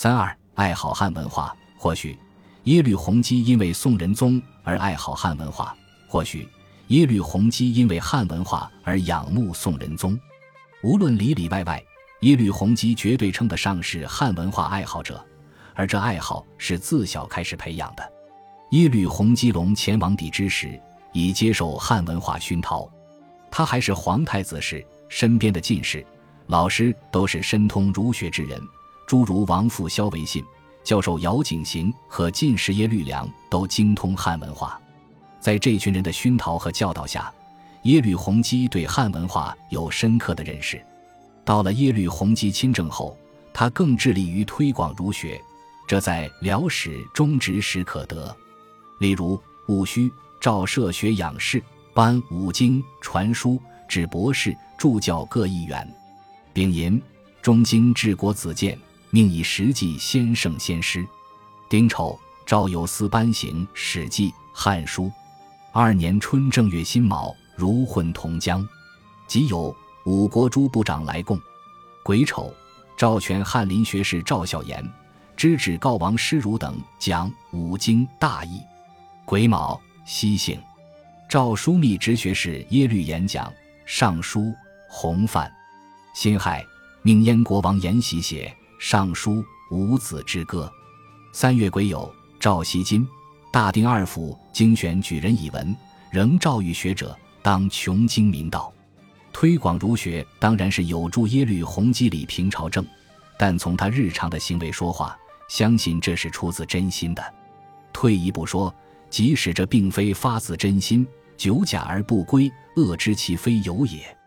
三二爱好汉文化，或许耶律洪基因为宋仁宗而爱好汉文化，或许耶律洪基因为汉文化而仰慕宋仁宗。无论里里外外，耶律洪基绝对称得上是汉文化爱好者，而这爱好是自小开始培养的。耶律洪基隆前王帝之时，已接受汉文化熏陶。他还是皇太子时，身边的进士、老师都是深通儒学之人，诸如王复、萧维信、教授姚景行和进士耶律良都精通汉文化。在这群人的熏陶和教导下，耶律洪基对汉文化有深刻的认识。到了耶律洪基亲政后，他更致力于推广儒学，这在辽史中直史可得。例如，戊戌诏设学养士。颁五经传书，指博士助教各一员。丙寅，中经治国子建，命以实际先圣先师。丁丑，赵有司颁行《史记》《汉书》。二年春正月辛卯，如混同江。即有五国诸部长来贡。癸丑，赵全翰林学士赵孝言知旨告王师儒等讲五经大义。癸卯，西行。赵枢密直学士耶律演讲《尚书》洪范，辛亥，命燕国王延禧写《尚书》五子之歌。三月癸酉，赵锡金，大定二府精选举人以文，仍诏谕学者当穷经明道，推广儒学，当然是有助耶律洪基理平朝政。但从他日常的行为说话，相信这是出自真心的。退一步说。即使这并非发自真心，久假而不归，恶知其非有也。